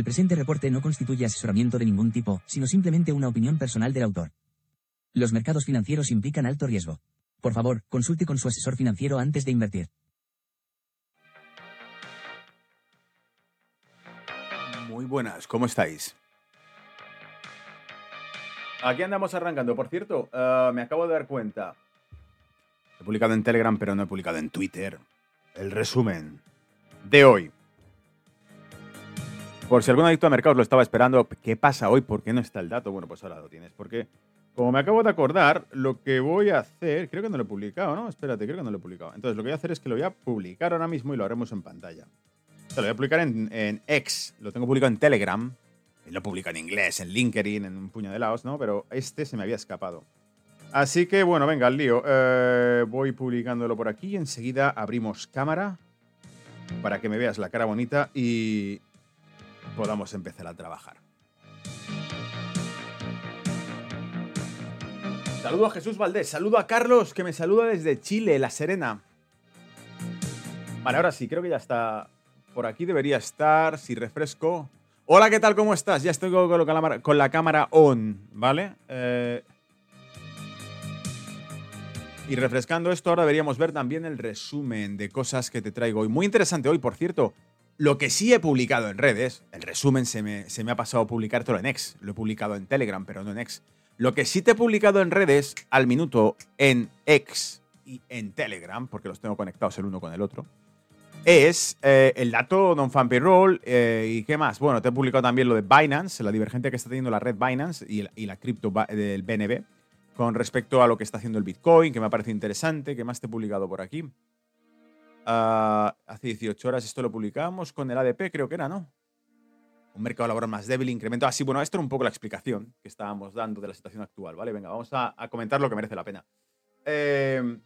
El presente reporte no constituye asesoramiento de ningún tipo, sino simplemente una opinión personal del autor. Los mercados financieros implican alto riesgo. Por favor, consulte con su asesor financiero antes de invertir. Muy buenas, ¿cómo estáis? Aquí andamos arrancando. Por cierto, eh, me acabo de dar cuenta. He publicado en Telegram, pero no he publicado en Twitter. El resumen de hoy. Por si algún adicto a mercados lo estaba esperando, ¿qué pasa hoy? ¿Por qué no está el dato? Bueno, pues ahora lo tienes. Porque, como me acabo de acordar, lo que voy a hacer, creo que no lo he publicado, ¿no? Espérate, creo que no lo he publicado. Entonces, lo que voy a hacer es que lo voy a publicar ahora mismo y lo haremos en pantalla. lo voy a publicar en, en X, lo tengo publicado en Telegram, y lo publico en inglés, en LinkedIn, en un puño de lados, ¿no? Pero este se me había escapado. Así que, bueno, venga, al lío. Eh, voy publicándolo por aquí. Enseguida abrimos cámara para que me veas la cara bonita y, podamos empezar a trabajar. Saludo a Jesús Valdés, saludo a Carlos, que me saluda desde Chile, La Serena. Vale, ahora sí, creo que ya está. Por aquí debería estar, si refresco. Hola, ¿qué tal? ¿Cómo estás? Ya estoy con la cámara on, ¿vale? Eh, y refrescando esto, ahora deberíamos ver también el resumen de cosas que te traigo hoy. Muy interesante hoy, por cierto. Lo que sí he publicado en redes, el resumen se me, se me ha pasado a publicártelo en X. Lo he publicado en Telegram, pero no en X. Lo que sí te he publicado en redes al minuto en X y en Telegram, porque los tengo conectados el uno con el otro, es eh, el dato non-fan payroll eh, y qué más. Bueno, te he publicado también lo de Binance, la divergencia que está teniendo la red Binance y, y la cripto del BNB con respecto a lo que está haciendo el Bitcoin, que me parece interesante. ¿Qué más te he publicado por aquí? Ah, hace 18 horas esto lo publicamos con el ADP, creo que era, ¿no? Un mercado laboral más débil, incremento. Así, bueno, esto era un poco la explicación que estábamos dando de la situación actual, ¿vale? Venga, vamos a, comentar lo que merece la pena. Em,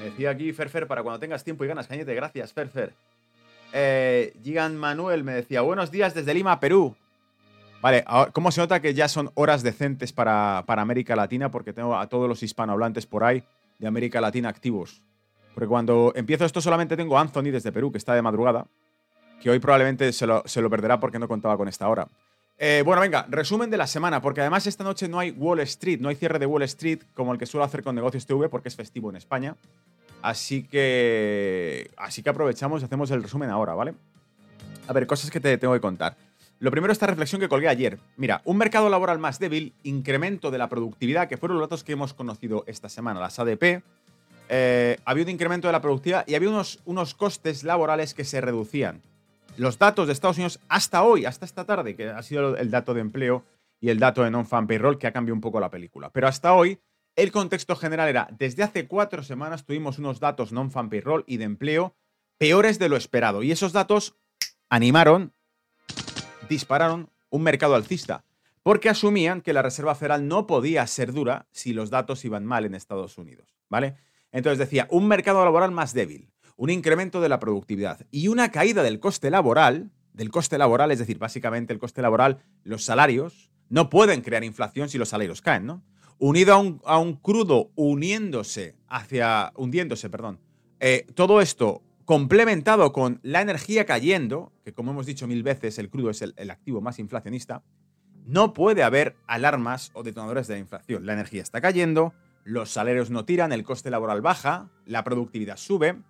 me decía aquí Ferfer, para cuando tengas tiempo y ganas, cañete, gracias, Ferfer. Eh, Gigan Manuel me decía, buenos días desde Lima, Perú. Vale, ¿cómo se nota que ya son horas decentes para, para América Latina? Porque tengo a todos los hispanohablantes por ahí de América Latina activos. Porque cuando empiezo esto solamente tengo Anthony desde Perú, que está de madrugada, que hoy probablemente se lo, perderá porque no contaba con esta hora. Eh, bueno, venga, resumen de la semana, porque además esta noche no hay Wall Street, no hay cierre de Wall Street como el que suelo hacer con Negocios TV, porque es festivo en España. Así que, así que aprovechamos y hacemos el resumen ahora, ¿vale? A ver, cosas que te tengo que contar. Lo primero, esta reflexión que colgué ayer. Mira, un mercado laboral más débil, incremento de la productividad, que fueron los datos que hemos conocido esta semana, las ADP. Eh, había un incremento de la productividad y había unos, unos costes laborales que se reducían. Los datos de Estados Unidos hasta hoy, hasta esta tarde, que ha sido el dato de empleo y el dato de non-fan payroll, que ha cambiado un poco la película. Pero hasta hoy, el contexto general era, desde hace cuatro semanas tuvimos unos datos non-fan payroll y de empleo peores de lo esperado. Y esos datos animaron dispararon un mercado alcista, porque asumían que la Reserva Federal no podía ser dura si los datos iban mal en Estados Unidos, ¿vale? Entonces decía, un mercado laboral más débil, un incremento de la productividad y una caída del coste laboral, del coste laboral, es decir, básicamente el coste laboral, los salarios, no pueden crear inflación si los salarios caen, ¿no? Unido a un, crudo uniéndose hacia, hundiéndose, perdón. Eh, todo esto complementado con la energía cayendo, que como hemos dicho mil veces, el crudo es el, activo más inflacionista, no puede haber alarmas o detonadores de la inflación. La energía está cayendo, los salarios no tiran, el coste laboral baja, la productividad sube.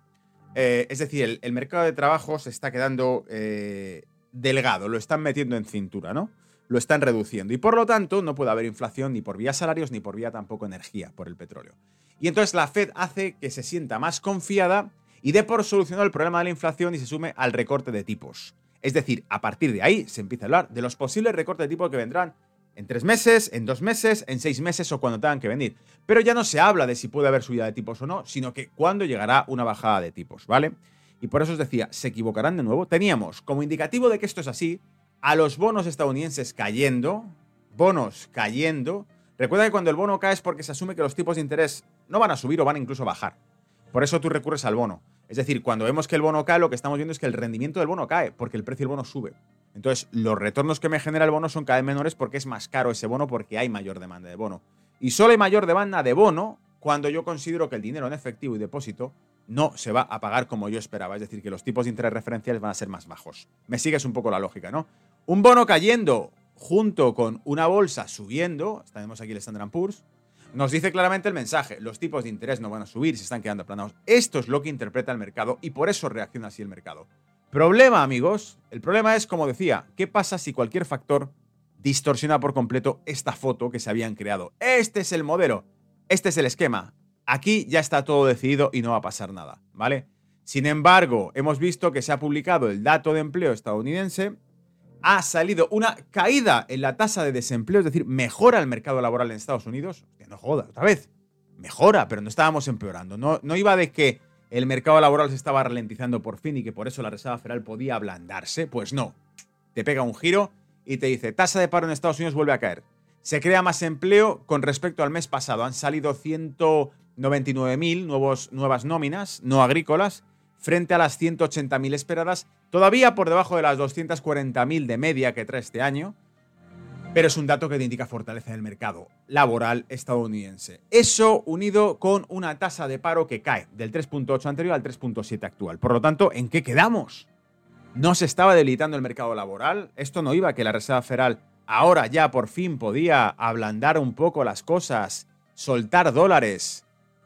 Eh, es decir, el, mercado de trabajo se está quedando eh, delgado, lo están metiendo en cintura, ¿no? Lo están reduciendo. Y por lo tanto, no puede haber inflación ni por vía salarios ni por vía tampoco energía por el petróleo. Y entonces la Fed hace que se sienta más confiada y dé por solucionado el problema de la inflación y se sume al recorte de tipos. Es decir, a partir de ahí se empieza a hablar de los posibles recortes de tipos que vendrán en tres meses, en dos meses, en seis meses o cuando tengan que venir. Pero ya no se habla de si puede haber subida de tipos o no, sino que cuándo llegará una bajada de tipos, ¿vale? Y por eso os decía, ¿se equivocarán de nuevo? Teníamos como indicativo de que esto es así a los bonos estadounidenses cayendo, bonos cayendo. Recuerda que cuando el bono cae es porque se asume que los tipos de interés no van a subir o van incluso a bajar. Por eso tú recurres al bono. Es decir, cuando vemos que el bono cae, lo que estamos viendo es que el rendimiento del bono cae, porque el precio del bono sube. Entonces, los retornos que me genera el bono son cada vez menores porque es más caro ese bono, porque hay mayor demanda de bono. Y solo hay mayor demanda de bono cuando yo considero que el dinero en efectivo y depósito no se va a pagar como yo esperaba. Es decir, que los tipos de interés referenciales van a ser más bajos. Me sigues un poco la lógica, ¿no? Un bono cayendo junto con una bolsa subiendo, tenemos aquí el Standard Poor's, nos dice claramente el mensaje, los tipos de interés no van a subir, se están quedando aplanados. Esto es lo que interpreta el mercado y por eso reacciona así el mercado. Problema, amigos, el problema es, como decía, ¿qué pasa si cualquier factor distorsiona por completo esta foto que se habían creado? Este es el modelo, este es el esquema. Aquí ya está todo decidido y no va a pasar nada, ¿vale? Sin embargo, hemos visto que se ha publicado el dato de empleo estadounidense ha salido una caída en la tasa de desempleo, es decir, mejora el mercado laboral en Estados Unidos. Que no joda, otra vez. Mejora, pero no estábamos empeorando. No, no iba de que el mercado laboral se estaba ralentizando por fin y que por eso la Reserva Federal podía ablandarse. Pues no. Te pega un giro y te dice, tasa de paro en Estados Unidos vuelve a caer. Se crea más empleo con respecto al mes pasado. Han salido 199.000 nuevas nóminas no agrícolas frente a las 180.000 esperadas, todavía por debajo de las 240.000 de media que trae este año, pero es un dato que te indica fortaleza del mercado laboral estadounidense. Eso unido con una tasa de paro que cae del 3.8 anterior al 3.7 actual. Por lo tanto, ¿en qué quedamos? ¿No se estaba debilitando el mercado laboral? Esto no iba a que la Reserva Federal ahora ya por fin podía ablandar un poco las cosas, soltar dólares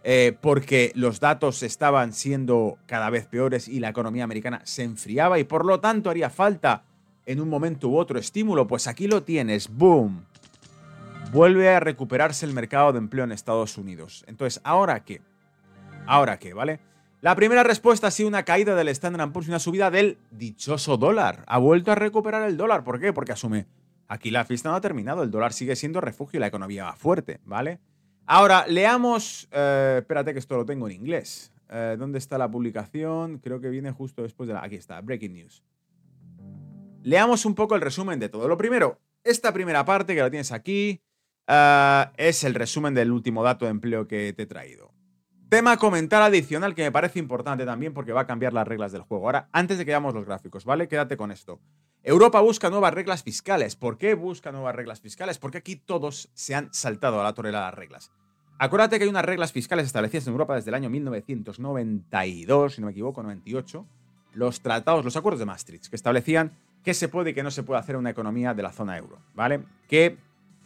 eh, porque los datos estaban siendo cada vez peores y la economía americana se enfriaba y por lo tanto haría falta en un momento u otro estímulo. Pues aquí lo tienes, boom. Vuelve a recuperarse el mercado de empleo en Estados Unidos. Entonces, ¿ahora qué? ¿Ahora qué, vale? La primera respuesta ha sido una caída del Standard Poor's y una subida del dichoso dólar. Ha vuelto a recuperar el dólar. ¿Por qué? Porque asume, aquí la fiesta no ha terminado, el dólar sigue siendo refugio y la economía va fuerte, ¿vale? Ahora, leamos. Eh, espérate que esto lo tengo en inglés. Eh, ¿Dónde está la publicación? Creo que viene justo después de la. Aquí está, Breaking News. Leamos un poco el resumen de todo. Lo primero, esta primera parte que la tienes aquí eh, es el resumen del último dato de empleo que te he traído. Tema comentar adicional que me parece importante también porque va a cambiar las reglas del juego. Ahora, antes de que veamos los gráficos, ¿vale? Quédate con esto. Europa busca nuevas reglas fiscales. ¿Por qué busca nuevas reglas fiscales? Porque aquí todos se han saltado a la torre de las reglas. Acuérdate que hay unas reglas fiscales establecidas en Europa desde el año 1992, si no me equivoco, 98, los tratados, los acuerdos de Maastricht, que establecían qué se puede y qué no se puede hacer en una economía de la zona euro, ¿vale? ¿Qué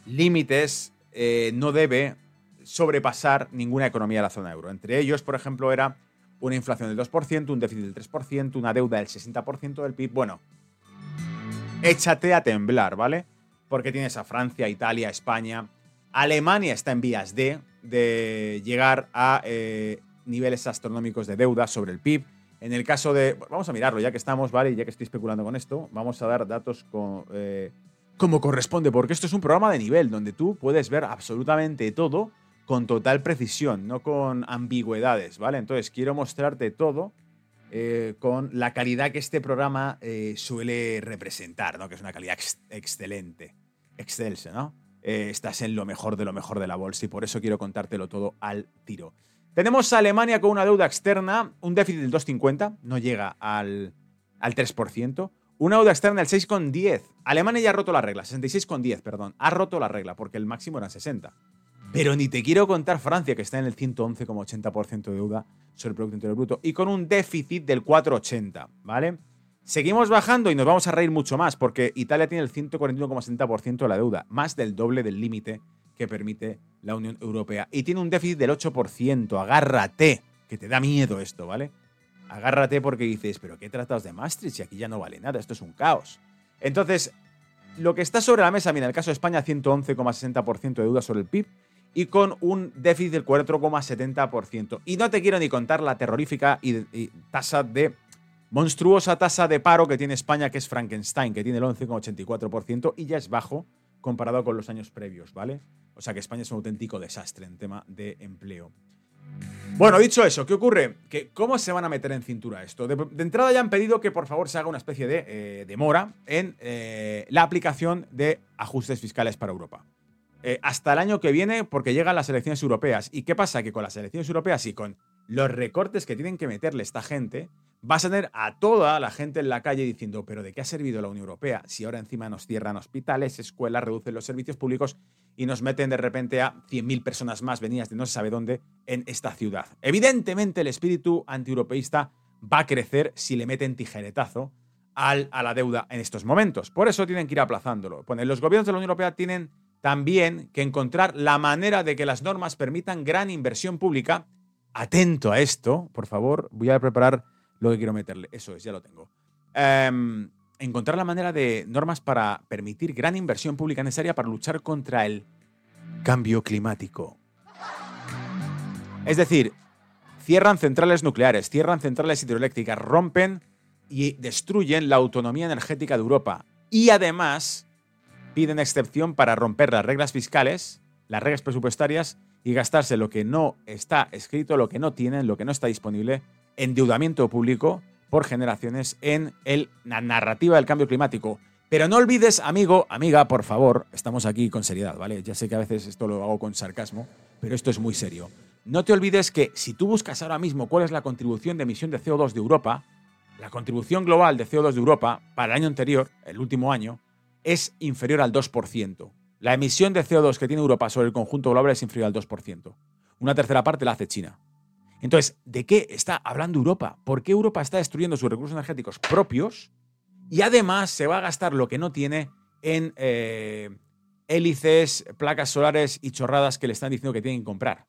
límites eh, no debe sobrepasar ninguna economía de la zona euro? Entre ellos, por ejemplo, era una inflación del 2%, un déficit del 3%, una deuda del 60% del PIB. Bueno, échate a temblar, ¿vale? Porque tienes a Francia, Italia, España. Alemania está en vías de, de llegar a eh, niveles astronómicos de deuda sobre el PIB. En el caso de. Vamos a mirarlo, ya que estamos, ¿vale? Y ya que estoy especulando con esto, vamos a dar datos eh, como corresponde, porque esto es un programa de nivel donde tú puedes ver absolutamente todo con total precisión, no con ambigüedades, ¿vale? Entonces quiero mostrarte todo eh, con la calidad que este programa eh, suele representar, ¿no? Que es una calidad excelente, excelsa, ¿no? Eh, estás en lo mejor de lo mejor de la bolsa y por eso quiero contártelo todo al tiro. Tenemos a Alemania con una deuda externa, un déficit del 2,50, no llega al, al 3%. Una deuda externa del 6,10. Alemania ya ha roto la regla, 66,10, perdón. Ha roto la regla porque el máximo era 60. Pero ni te quiero contar Francia, que está en el 111,80% de deuda sobre el Producto Interior Bruto y con un déficit del 4,80, ¿vale? Seguimos bajando y nos vamos a reír mucho más porque Italia tiene el 141,60% de la deuda, más del doble del límite que permite la Unión Europea. Y tiene un déficit del 8%. Agárrate, que te da miedo esto, ¿vale? Agárrate porque dices, pero ¿qué tratados de Maastricht si aquí ya no vale nada? Esto es un caos. Entonces, lo que está sobre la mesa, mira, el caso de España, 111,60% de deuda sobre el PIB y con un déficit del 4,70%. Y no te quiero ni contar la terrorífica y, tasa de monstruosa tasa de paro que tiene España, que es Frankenstein, que tiene el 11,84% y ya es bajo comparado con los años previos, ¿vale? O sea que España es un auténtico desastre en tema de empleo. Bueno, dicho eso, ¿qué ocurre? Que ¿Cómo se van a meter en cintura esto? De, entrada ya han pedido que por favor se haga una especie de eh, demora en eh, la aplicación de ajustes fiscales para Europa. Eh, hasta el año que viene porque llegan las elecciones europeas. ¿Y qué pasa? Que con las elecciones europeas y con los recortes que tienen que meterle esta gente, vas a tener a toda la gente en la calle diciendo, pero ¿de qué ha servido la Unión Europea si ahora encima nos cierran hospitales, escuelas, reducen los servicios públicos y nos meten de repente a 100.000 personas más venidas de no se sabe dónde en esta ciudad? Evidentemente el espíritu antieuropeísta va a crecer si le meten tijeretazo a la deuda en estos momentos. Por eso tienen que ir aplazándolo. los gobiernos de la Unión Europea tienen también que encontrar la manera de que las normas permitan gran inversión pública. Atento a esto, por favor, voy a preparar lo que quiero meterle. Eso es, ya lo tengo. Em, encontrar la manera de normas para permitir gran inversión pública necesaria para luchar contra el cambio climático. Es decir, cierran centrales nucleares, cierran centrales hidroeléctricas, rompen y destruyen la autonomía energética de Europa. Y además piden excepción para romper las reglas fiscales, las reglas presupuestarias y gastarse lo que no está escrito, lo que no tienen, lo que no está disponible, endeudamiento público por generaciones en el, la narrativa del cambio climático. Pero no olvides, amigo, amiga, por favor, estamos aquí con seriedad, ¿vale? Ya sé que a veces esto lo hago con sarcasmo, pero esto es muy serio. No te olvides que si tú buscas ahora mismo cuál es la contribución de emisión de CO2 de Europa, la contribución global de CO2 de Europa para el año anterior, el último año, es inferior al 2%. La emisión de CO2 que tiene Europa sobre el conjunto global es inferior al 2%. Una tercera parte la hace China. Entonces, ¿de qué está hablando Europa? ¿Por qué Europa está destruyendo sus recursos energéticos propios y además se va a gastar lo que no tiene en eh, hélices, placas solares y chorradas que le están diciendo que tienen que comprar?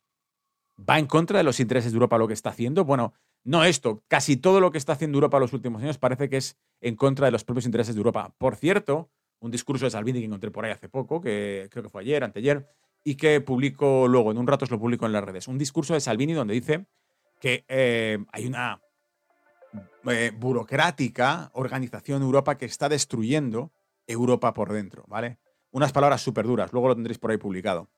¿Va en contra de los intereses de Europa lo que está haciendo? Bueno, no esto, casi todo lo que está haciendo Europa en los últimos años parece que es en contra de los propios intereses de Europa. Por cierto, un discurso de Salvini que encontré por ahí hace poco, que creo que fue ayer, anteayer, y que publico luego, en un rato os lo publico en las redes. Un discurso de Salvini donde dice que eh, hay una eh, burocrática organización Europa que está destruyendo Europa por dentro, ¿vale? Unas palabras súper duras, luego lo tendréis por ahí publicado.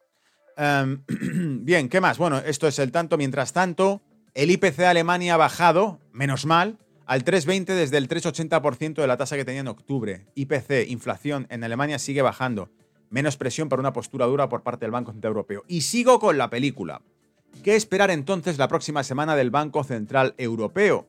Em, bien, ¿qué más? Bueno, esto es el tanto. Mientras tanto, el IPC de Alemania ha bajado, menos mal, al 3,20 desde el 3,80% de la tasa que tenía en octubre. IPC, inflación en Alemania sigue bajando. Menos presión para una postura dura por parte del Banco Central Europeo. Y sigo con la película. ¿Qué esperar entonces la próxima semana del Banco Central Europeo?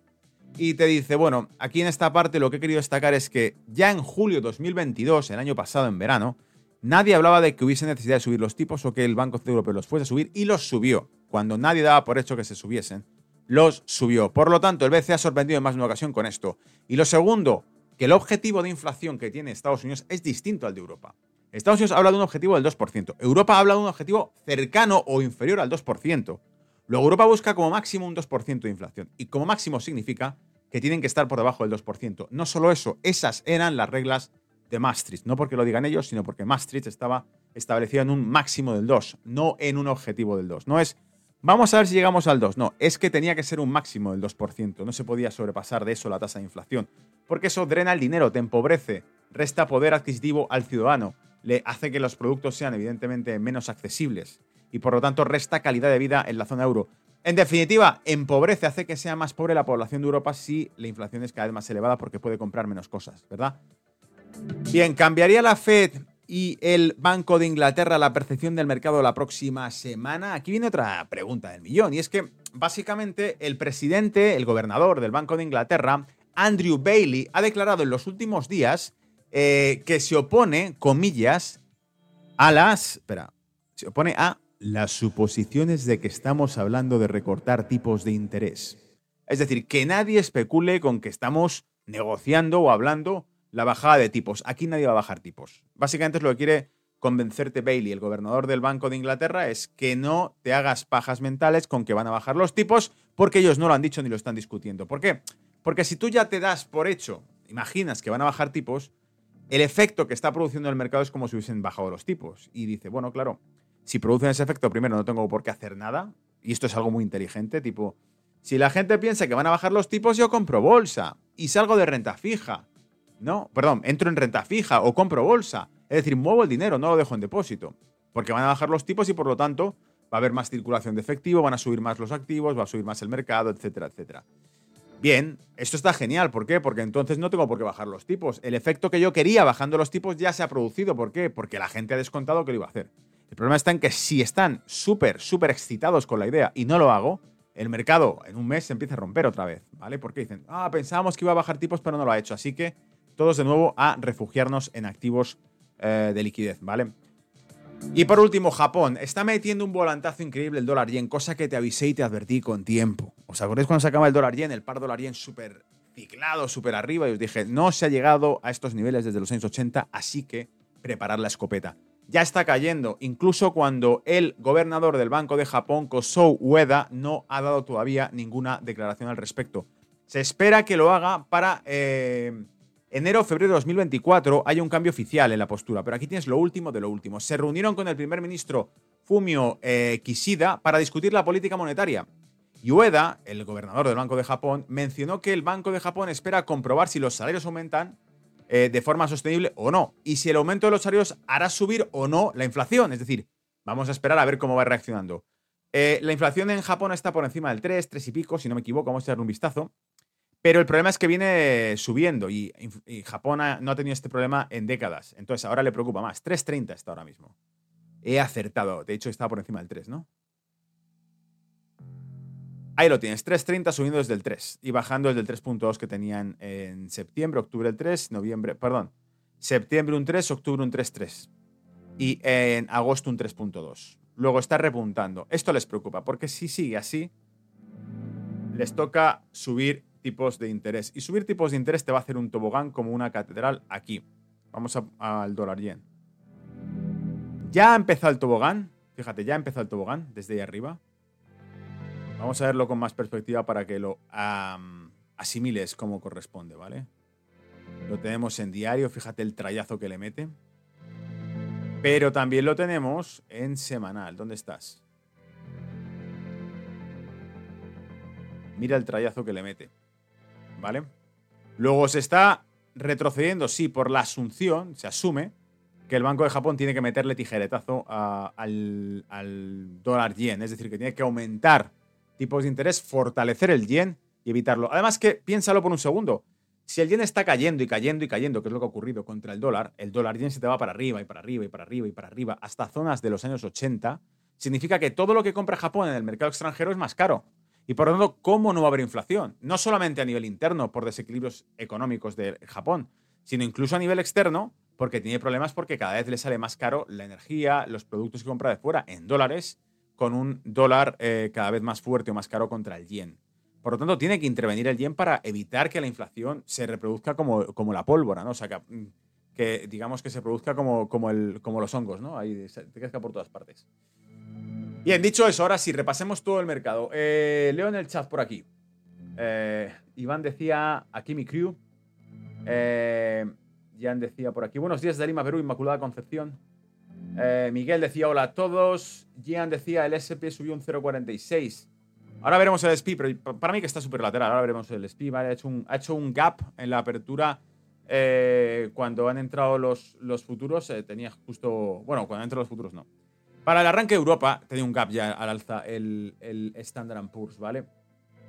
Y te dice, bueno, aquí en esta parte lo que he querido destacar es que ya en julio 2022, el año pasado en verano, nadie hablaba de que hubiese necesidad de subir los tipos o que el Banco Central Europeo los fuese a subir y los subió, cuando nadie daba por hecho que se subiesen los subió. Por lo tanto, el BCE ha sorprendido en más de una ocasión con esto. Y lo segundo, que el objetivo de inflación que tiene Estados Unidos es distinto al de Europa. Estados Unidos habla de un objetivo del 2%. Europa habla de un objetivo cercano o inferior al 2%. Luego Europa busca como máximo un 2% de inflación. Y como máximo significa que tienen que estar por debajo del 2%. No solo eso, esas eran las reglas de Maastricht. No porque lo digan ellos, sino porque Maastricht estaba establecido en un máximo del 2, no en un objetivo del 2. No es Vamos a ver si llegamos al 2. No, es que tenía que ser un máximo del 2%. No se podía sobrepasar de eso la tasa de inflación. Porque eso drena el dinero, te empobrece, resta poder adquisitivo al ciudadano, le hace que los productos sean evidentemente menos accesibles y por lo tanto resta calidad de vida en la zona euro. En definitiva, empobrece, hace que sea más pobre la población de Europa si la inflación es cada vez más elevada porque puede comprar menos cosas, ¿verdad? Bien, ¿cambiaría la Fed y el Banco de Inglaterra la percepción del mercado la próxima semana? Aquí viene otra pregunta del millón, y es que básicamente el presidente, el gobernador del Banco de Inglaterra, Andrew Bailey, ha declarado en los últimos días eh, que se opone, comillas, a las... Espera, se opone a las suposiciones de que estamos hablando de recortar tipos de interés. Es decir, que nadie especule con que estamos negociando o hablando la bajada de tipos. Aquí nadie va a bajar tipos. Básicamente es lo que quiere convencerte Bailey, el gobernador del Banco de Inglaterra, es que no te hagas pajas mentales con que van a bajar los tipos, porque ellos no lo han dicho ni lo están discutiendo. ¿Por qué? Porque si tú ya te das por hecho, imaginas que van a bajar tipos, el efecto que está produciendo el mercado es como si hubiesen bajado los tipos. Y dice, bueno, claro, si producen ese efecto, primero no tengo por qué hacer nada, y esto es algo muy inteligente, tipo, si la gente piensa que van a bajar los tipos, yo compro bolsa y salgo de renta fija. No, perdón, entro en renta fija o compro bolsa. Es decir, muevo el dinero, no lo dejo en depósito. Porque van a bajar los tipos y por lo tanto va a haber más circulación de efectivo, van a subir más los activos, va a subir más el mercado, etcétera, etcétera. Bien, esto está genial. ¿Por qué? Porque entonces no tengo por qué bajar los tipos. El efecto que yo quería bajando los tipos ya se ha producido. ¿Por qué? Porque la gente ha descontado que lo iba a hacer. El problema está en que si están súper, súper excitados con la idea y no lo hago, el mercado en un mes se empieza a romper otra vez, ¿vale? Porque dicen, ah, pensábamos que iba a bajar tipos, pero no lo ha hecho. Así que todos de nuevo a refugiarnos en activos eh, de liquidez, ¿vale? Y por último, Japón. Está metiendo un volantazo increíble el dólar yen, cosa que te avisé y te advertí con tiempo. ¿Os acordáis cuando se acaba el dólar yen? El par dólar yen súper ciclado, súper arriba. Y os dije, no se ha llegado a estos niveles desde los años 80, así que preparar la escopeta. Ya está cayendo, incluso cuando el gobernador del Banco de Japón, Kosou Ueda, no ha dado todavía ninguna declaración al respecto. Se espera que lo haga para eh, enero febrero de 2024 hay un cambio oficial en la postura, pero aquí tienes lo último de lo último. Se reunieron con el primer ministro Fumio eh, Kishida para discutir la política monetaria. Y Ueda, el gobernador del Banco de Japón, mencionó que el Banco de Japón espera comprobar si los salarios aumentan eh, de forma sostenible o no, y si el aumento de los salarios hará subir o no la inflación. Es decir, vamos a esperar a ver cómo va reaccionando. Eh, la inflación en Japón está por encima del 3, 3 y pico, si no me equivoco, vamos a echarle un vistazo. Pero el problema es que viene subiendo y, Japón no ha tenido este problema en décadas. Entonces ahora le preocupa más. 3.30 está ahora mismo. He acertado. De hecho, está por encima del 3, ¿no? Ahí lo tienes, 3.30 subiendo desde el 3 y bajando desde el 3.2 que tenían en septiembre, octubre el 3, noviembre, perdón, septiembre un 3, octubre un 3.3 y en agosto un 3.2. Luego está repuntando. Esto les preocupa porque si sigue así, les toca subir tipos de interés. Y subir tipos de interés te va a hacer un tobogán como una catedral aquí. Vamos al dólar yen. Ya ha empezado el tobogán. Fíjate, ya ha empezado el tobogán desde ahí arriba. Vamos a verlo con más perspectiva para que lo asimiles como corresponde, ¿vale? Lo tenemos en diario, fíjate el trayazo que le mete. Pero también lo tenemos en semanal. ¿Dónde estás? Mira el trayazo que le mete. ¿Vale? Luego se está retrocediendo, sí, por la asunción, se asume que el Banco de Japón tiene que meterle tijeretazo al, al, dólar yen, es decir, que tiene que aumentar tipos de interés, fortalecer el yen y evitarlo. Además que, piénsalo por un segundo, si el yen está cayendo y cayendo y cayendo, que es lo que ha ocurrido contra el dólar, el dólar yen se te va para arriba y para arriba y para arriba y para arriba hasta zonas de los años 80, significa que todo lo que compra Japón en el mercado extranjero es más caro. Y por lo tanto, ¿cómo no va a haber inflación? No solamente a nivel interno por desequilibrios económicos de Japón, sino incluso a nivel externo porque tiene problemas porque cada vez le sale más caro la energía, los productos que compra de fuera en dólares, con un dólar eh, cada vez más fuerte o más caro contra el yen. Por lo tanto, tiene que intervenir el yen para evitar que la inflación se reproduzca como, como la pólvora, ¿no? O sea, que, digamos que se produzca como, como, los hongos, ¿no? Ahí crezca por todas partes. Bien, dicho eso, ahora sí, repasemos todo el mercado. Eh, leo en el chat por aquí. Eh, Iván decía, aquí mi crew. Eh, Jan decía por aquí, buenos días de Lima, Perú, Inmaculada Concepción. Miguel decía, hola a todos. Gian decía, el SP subió un 0,46. Ahora veremos el SPI, pero para mí que está súper lateral. Ahora veremos el SPI. Ha, hecho un, ha hecho un gap en la apertura cuando han entrado los, los futuros. tenía justo. Bueno, cuando han entrado los futuros no. Para el arranque Europa, tenía un gap ya al alza el, el Standard Poor's, ¿vale?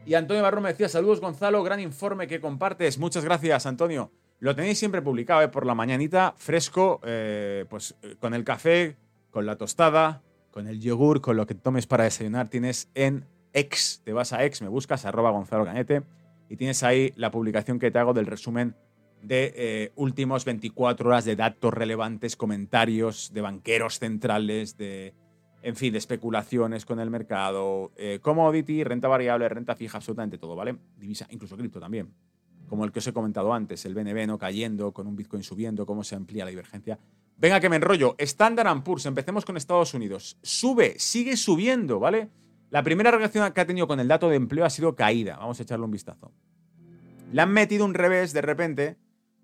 Y Antonio Barro me decía, saludos Gonzalo, gran informe que compartes. Muchas gracias, Antonio. Lo tenéis siempre publicado, ¿eh? por la mañanita, fresco, eh, pues con el café, con la tostada, con el yogur, con lo que tomes para desayunar. Tienes en X, te vas a X, me buscas, arroba Gonzalo Cañete, y tienes ahí la publicación que te hago del resumen de eh, últimos 24 horas de datos relevantes, comentarios de banqueros centrales, de, en fin, de especulaciones con el mercado, eh, commodity, renta variable, renta fija, absolutamente todo, ¿vale? Divisa, incluso cripto también. Como el que os he comentado antes, el BNB no cayendo, con un Bitcoin subiendo, cómo se amplía la divergencia. Venga, que me enrollo. Standard Poor's, empecemos con Estados Unidos. Sube, sigue subiendo, ¿vale? La primera reacción que ha tenido con el dato de empleo ha sido caída. Vamos a echarle un vistazo. Le han metido un revés de repente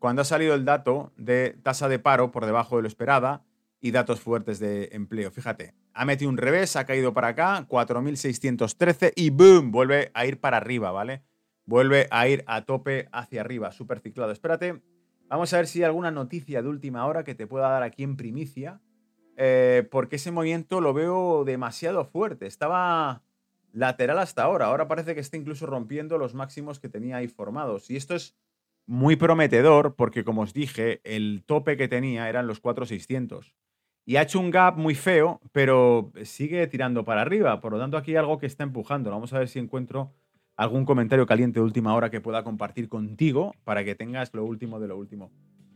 cuando ha salido el dato de tasa de paro por debajo de lo esperada y datos fuertes de empleo. Fíjate, ha metido un revés, ha caído para acá, 4.613 y ¡boom! Vuelve a ir para arriba, ¿vale? Vuelve a ir a tope hacia arriba, súper ciclado. Espérate, vamos a ver si hay alguna noticia de última hora que te pueda dar aquí en primicia, eh, porque ese movimiento lo veo demasiado fuerte. Estaba lateral hasta ahora, ahora parece que está incluso rompiendo los máximos que tenía ahí formados. Y esto es muy prometedor porque, como os dije, el tope que tenía eran los 4,600. y ha hecho un gap muy feo, pero sigue tirando para arriba. Por lo tanto, aquí hay algo que está empujando. Vamos a ver si encuentro algún comentario caliente de última hora que pueda compartir contigo para que tengas lo último de lo último.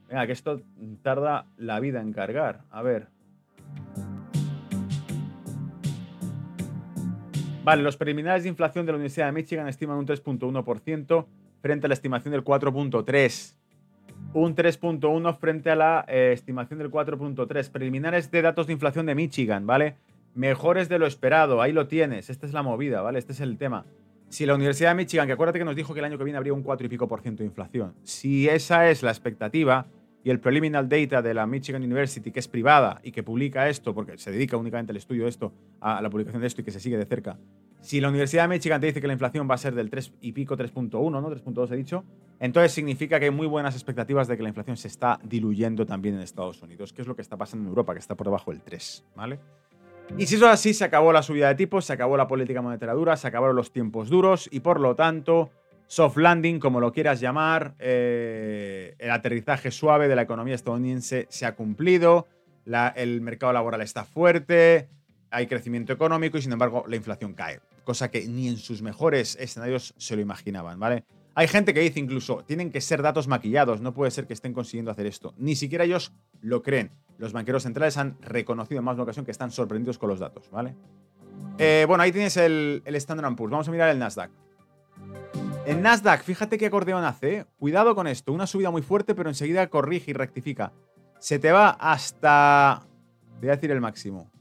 Venga, que esto tarda la vida en cargar. A ver. Vale, los preliminares de inflación de la Universidad de Michigan estiman un 3.1% frente a la estimación del 4.3%. Un 3.1 frente a la eh, estimación del 4.3. Preliminares de datos de inflación de Michigan, ¿vale? Mejores de lo esperado, ahí lo tienes. Esta es la movida, ¿vale? Este es el tema. Si la Universidad de Michigan, que acuérdate que nos dijo que el año que viene habría un 4 y pico por ciento de inflación, si esa es la expectativa y el preliminary data de la Michigan University, que es privada y que publica esto, porque se dedica únicamente al estudio de esto, a la publicación de esto y que se sigue de cerca, si la Universidad de Michigan te dice que la inflación va a ser del 3 y pico, 3.1, ¿no? 3.2 he dicho, entonces significa que hay muy buenas expectativas de que la inflación se está diluyendo también en Estados Unidos, que es lo que está pasando en Europa, que está por debajo del 3, ¿vale? Y si eso es así, se acabó la subida de tipos, se acabó la política monetaria dura, se acabaron los tiempos duros y por lo tanto, soft landing, como lo quieras llamar, eh, el aterrizaje suave de la economía estadounidense se ha cumplido, el mercado laboral está fuerte, hay crecimiento económico y sin embargo la inflación cae, cosa que ni en sus mejores escenarios se lo imaginaban, ¿vale? Hay gente que dice incluso, tienen que ser datos maquillados, no puede ser que estén consiguiendo hacer esto. Ni siquiera ellos lo creen. Los banqueros centrales han reconocido en más de una ocasión que están sorprendidos con los datos, ¿vale? Eh, bueno, ahí tienes el, el Standard Poor's. Vamos a mirar el Nasdaq. El Nasdaq, fíjate qué acordeón hace. Cuidado con esto. Una subida muy fuerte, pero enseguida corrige y rectifica. Se te va hasta... Voy a decir el máximo.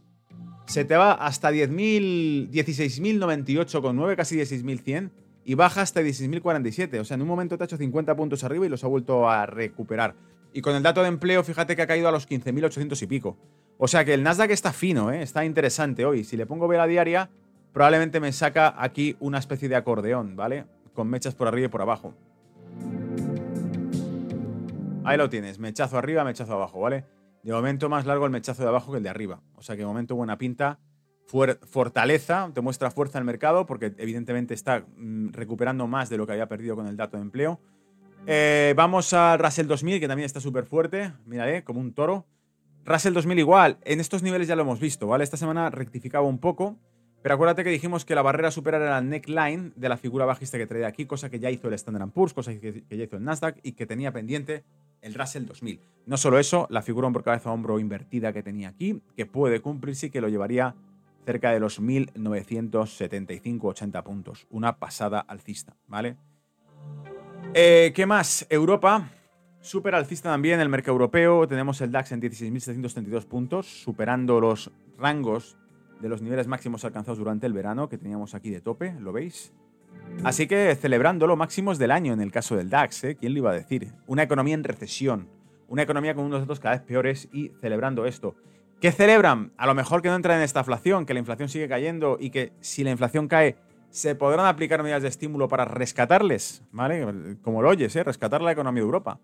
Se te va hasta 10.000... 16.098,9, casi 16.100 y baja hasta 16.047. O sea, en un momento te ha hecho 50 puntos arriba y los ha vuelto a recuperar. Y con el dato de empleo, fíjate que ha caído a los 15.800 y pico. O sea que el Nasdaq está fino, ¿eh? está interesante hoy. Si le pongo vela diaria, probablemente me saca aquí una especie de acordeón, ¿vale? Con mechas por arriba y por abajo. Ahí lo tienes, mechazo arriba, mechazo abajo, ¿vale? De momento más largo el mechazo de abajo que el de arriba. O sea que de momento buena pinta fortaleza, te muestra fuerza el mercado porque evidentemente está mm, recuperando más de lo que había perdido con el dato de empleo. Eh, vamos al Russell 2000 que también está súper fuerte, mira, como un toro. Russell 2000 igual, en estos niveles ya lo hemos visto, ¿vale? Esta semana rectificaba un poco, pero acuérdate que dijimos que la barrera superior era la neckline de la figura bajista que traía aquí, cosa que ya hizo el Standard Poor's, cosa que, ya hizo el Nasdaq y que tenía pendiente el Russell 2000. No solo eso, la figura hombro cabeza hombro invertida que tenía aquí, que puede cumplirse y que lo llevaría cerca de los 1.975-80 puntos. Una pasada alcista, ¿vale? Eh, ¿Qué más? Europa, súper alcista también el mercado europeo. Tenemos el DAX en 16.732 puntos, superando los rangos de los niveles máximos alcanzados durante el verano que teníamos aquí de tope, ¿lo veis? Así que celebrando los máximos del año en el caso del DAX, ¿eh? ¿quién lo iba a decir? Una economía en recesión, una economía con unos datos cada vez peores y celebrando esto. ¿Qué celebran? A lo mejor que no entran en esta inflación, que la inflación sigue cayendo y que si la inflación cae, se podrán aplicar medidas de estímulo para rescatarles, ¿vale? Como lo oyes, ¿eh? Rescatar la economía de Europa.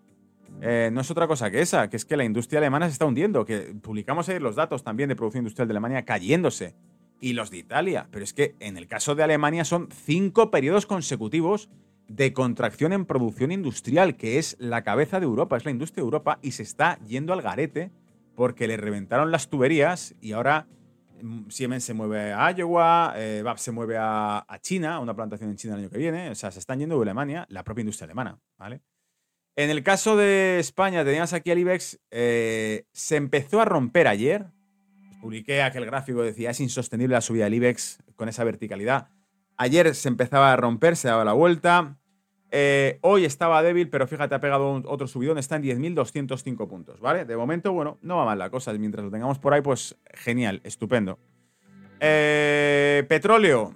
Eh, no es otra cosa que esa, que es que la industria alemana se está hundiendo, que publicamos ahí los datos también de producción industrial de Alemania cayéndose y los de Italia, pero es que en el caso de Alemania son cinco periodos consecutivos de contracción en producción industrial, que es la cabeza de Europa, es la industria de Europa y se está yendo al garete porque le reventaron las tuberías y ahora mm, Siemens se mueve a Iowa, eh, se mueve a, China, una plantación en China el año que viene, o sea, se están yendo de Alemania, la propia industria alemana, ¿vale? En el caso de España, teníamos aquí al IBEX, eh, se empezó a romper ayer, publiqué aquel gráfico decía, es insostenible la subida del IBEX con esa verticalidad. Ayer se empezaba a romper, se daba la vuelta, eh, hoy estaba débil, pero fíjate, ha pegado otro subidón, está en 10.205 puntos, ¿vale? De momento, bueno, no va mal la cosa. Mientras lo tengamos por ahí, pues genial, estupendo. Eh, petróleo.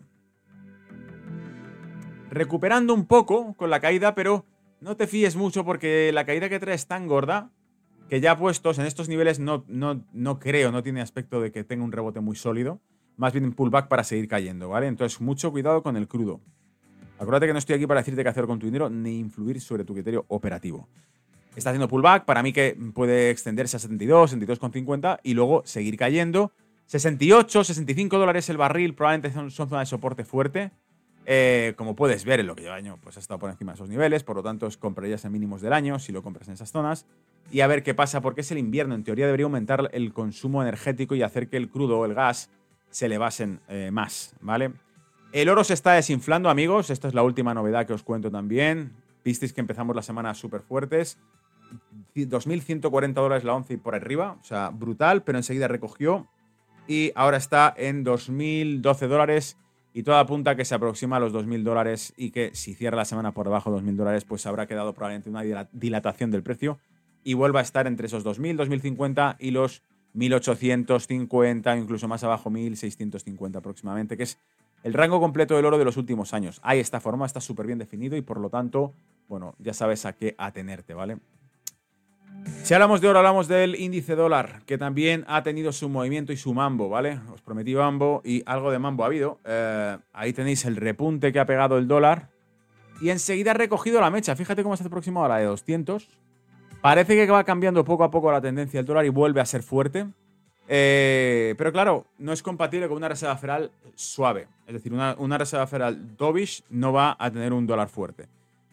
Recuperando un poco con la caída, pero no te fíes mucho porque la caída que trae es tan gorda que ya puestos en estos niveles no, no, no creo, no tiene aspecto de que tenga un rebote muy sólido. Más bien un pullback para seguir cayendo, ¿vale? Entonces, mucho cuidado con el crudo. Acuérdate que no estoy aquí para decirte qué hacer con tu dinero ni influir sobre tu criterio operativo. Está haciendo pullback, para mí que puede extenderse a 72, 72,50 y luego seguir cayendo. 68, 65 dólares el barril probablemente son, zona de soporte fuerte. Eh, como puedes ver, en lo que lleva año pues ha estado por encima de esos niveles, por lo tanto, comprarías en mínimos del año si lo compras en esas zonas. Y a ver qué pasa, porque es el invierno. En teoría debería aumentar el consumo energético y hacer que el crudo o el gas se le basen eh, más, ¿vale? El oro se está desinflando, amigos. Esta es la última novedad que os cuento también. Visteis que empezamos la semana súper fuertes. 2.140 dólares la once por arriba. O sea, brutal, pero enseguida recogió. Y ahora está en 2.012 dólares. Y toda apunta que se aproxima a los 2.000 dólares y que si cierra la semana por debajo de 2.000 dólares, pues habrá quedado probablemente una dilatación del precio y vuelva a estar entre esos 2.000, 2.050 y los 1.850, incluso más abajo 1.650 aproximadamente, que es el rango completo del oro de los últimos años. Hay esta forma, está súper bien definido y por lo tanto, bueno, ya sabes a qué atenerte, ¿vale? Si hablamos de oro, hablamos del índice dólar, que también ha tenido su movimiento y su mambo, ¿vale? Os prometí mambo y algo de mambo ha habido. Eh, ahí tenéis el repunte que ha pegado el dólar. Y enseguida ha recogido la mecha. Fíjate cómo se ha aproximado a la de 200. Parece que va cambiando poco a poco la tendencia del dólar y vuelve a ser fuerte. Eh, pero claro, no es compatible con una reserva federal suave. Es decir, una, una, reserva federal dovish no va a tener un dólar fuerte.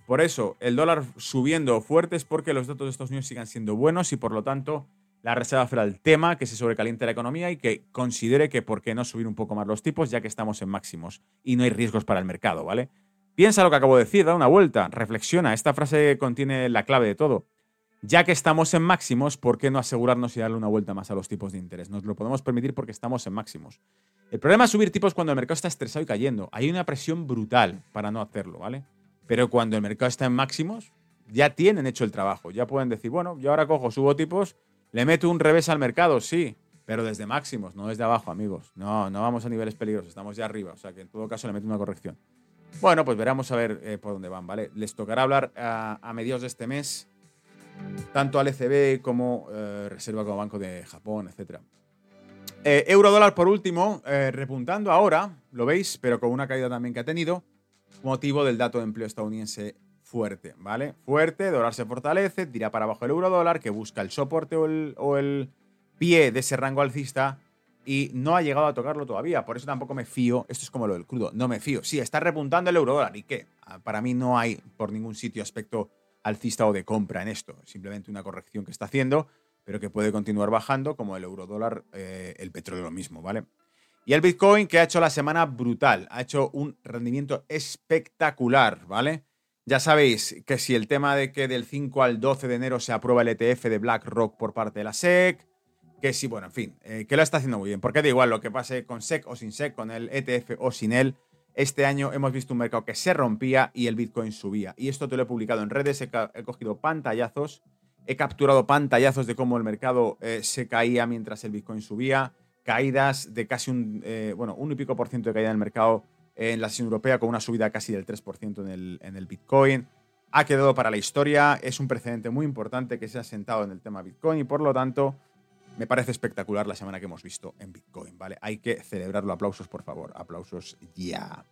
Por eso, el dólar subiendo fuerte es porque los datos de Estados Unidos sigan siendo buenos y por lo tanto la Reserva Federal tema que se sobrecaliente la economía y que considere que por qué no subir un poco más los tipos ya que estamos en máximos y no hay riesgos para el mercado, ¿vale? Piensa lo que acabo de decir, da una vuelta, reflexiona. Esta frase contiene la clave de todo ya que estamos en máximos, ¿por qué no asegurarnos y darle una vuelta más a los tipos de interés? Nos lo podemos permitir porque estamos en máximos. El problema es subir tipos cuando el mercado está estresado y cayendo. Hay una presión brutal para no hacerlo, ¿vale? Pero cuando el mercado está en máximos, ya tienen hecho el trabajo. Ya pueden decir, bueno, yo ahora cojo, subo tipos, le meto un revés al mercado, sí, pero desde máximos, no desde abajo, amigos. No, no vamos a niveles peligrosos, estamos ya arriba. O sea que en todo caso le meto una corrección. Bueno, pues veremos a ver eh, por dónde van, ¿vale? Les tocará hablar a, a mediados de este mes tanto al ECB como eh, Reserva como Banco de Japón, etc. Eh, euro dólar por último, eh, repuntando ahora, lo veis, pero con una caída también que ha tenido, motivo del dato de empleo estadounidense fuerte, ¿vale? Fuerte, dólar se fortalece, tira para abajo el euro dólar, que busca el soporte o el, pie de ese rango alcista y no ha llegado a tocarlo todavía. Por eso tampoco me fío. Esto es como lo del crudo. No me fío. Sí, está repuntando el euro dólar. ¿Y qué? Ah, para mí no hay por ningún sitio aspecto alcista o de compra en esto. Simplemente una corrección que está haciendo, pero que puede continuar bajando, como el euro dólar, eh, el petróleo lo mismo, ¿vale? Y el Bitcoin que ha hecho la semana brutal, ha hecho un rendimiento espectacular, ¿vale? Ya sabéis que si el tema de que del 5 al 12 de enero se aprueba el ETF de BlackRock por parte de la SEC, que sí, bueno, en fin, eh, que lo está haciendo muy bien. Porque da igual lo que pase con SEC o sin SEC, con el ETF o sin él, este año hemos visto un mercado que se rompía y el Bitcoin subía. Y esto te lo he publicado en redes, he, cogido pantallazos, he capturado pantallazos de cómo el mercado eh, se caía mientras el Bitcoin subía, caídas de casi un, eh, bueno, un y pico por ciento de caída en el mercado en la sesión europea con una subida casi del 3% en el, en el Bitcoin. Ha quedado para la historia, es un precedente muy importante que se ha sentado en el tema Bitcoin y por lo tanto me parece espectacular la semana que hemos visto en Bitcoin, ¿vale? Hay que celebrarlo. Aplausos, por favor. Aplausos ya.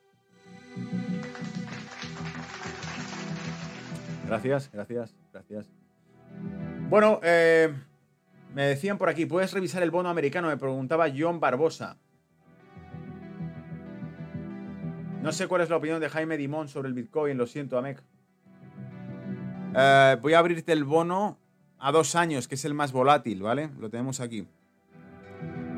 Gracias, gracias, gracias. Bueno, eh, me decían por aquí, ¿puedes revisar el bono americano? Me preguntaba John Barbosa. No sé cuál es la opinión de Jaime Dimón sobre el Bitcoin, lo siento, Amec. Eh, voy a abrirte el bono a dos años, que es el más volátil, ¿vale? Lo tenemos aquí.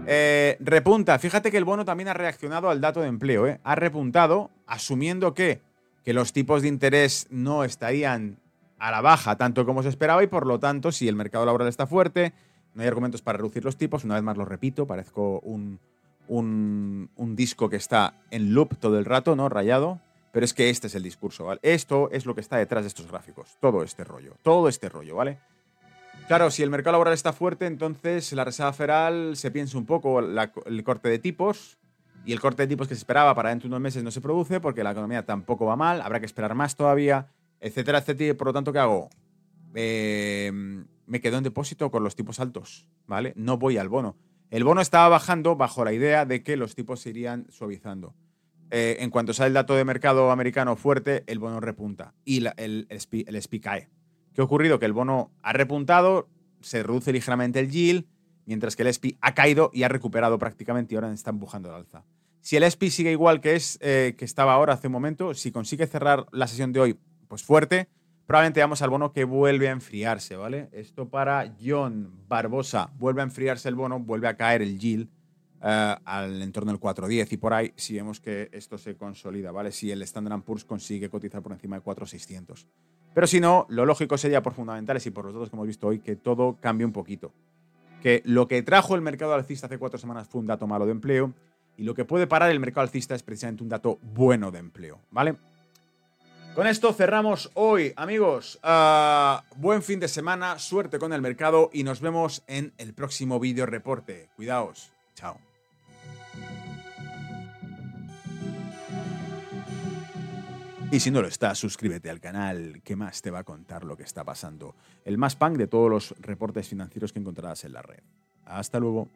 Eh, repunta. Fíjate que el bono también ha reaccionado al dato de empleo, ¿eh? Ha repuntado, asumiendo que, que los tipos de interés no estarían a la baja tanto como se esperaba y por lo tanto, si el mercado laboral está fuerte, no hay argumentos para reducir los tipos. Una vez más lo repito, parezco un, un, un disco que está en loop todo el rato, ¿no? Rayado. Pero es que este es el discurso, ¿vale? Esto es lo que está detrás de estos gráficos. Todo este rollo. Todo este rollo, ¿vale? Claro, si el mercado laboral está fuerte, entonces la Reserva Federal se piensa un poco el corte de tipos y el corte de tipos que se esperaba para dentro de unos meses no se produce porque la economía tampoco va mal, habrá que esperar más todavía, etcétera, etcétera. Por lo tanto, ¿qué hago? Em, me quedo en depósito con los tipos altos, ¿vale? No voy al bono. El bono estaba bajando bajo la idea de que los tipos se irían suavizando. Eh, en cuanto sale el dato de mercado americano fuerte, el bono repunta y el, el SPI cae. ¿Qué ha ocurrido? Que el bono ha repuntado, se reduce ligeramente el yield, mientras que el SPI ha caído y ha recuperado prácticamente y ahora está empujando al alza. Si el SPI sigue igual que, es, eh, que estaba ahora hace un momento, si consigue cerrar la sesión de hoy pues fuerte, probablemente veamos al bono que vuelve a enfriarse, ¿vale? Esto para John Barbosa. Vuelve a enfriarse el bono, vuelve a caer el yield eh, al entorno del 4.10 y por ahí si vemos que esto se consolida, ¿vale? Si el Standard Poor's consigue cotizar por encima de 4.600. Pero si no, lo lógico sería por fundamentales y por los datos que hemos visto hoy que todo cambie un poquito. Que lo que trajo el mercado alcista hace cuatro semanas fue un dato malo de empleo y lo que puede parar el mercado alcista es precisamente un dato bueno de empleo, ¿vale? Con esto cerramos hoy, amigos. Ah, buen fin de semana, suerte con el mercado y nos vemos en el próximo vídeo reporte. Cuidaos. Chao. Y si no lo estás, suscríbete al canal, que más te va a contar lo que está pasando. El más punk de todos los reportes financieros que encontrarás en la red. Hasta luego.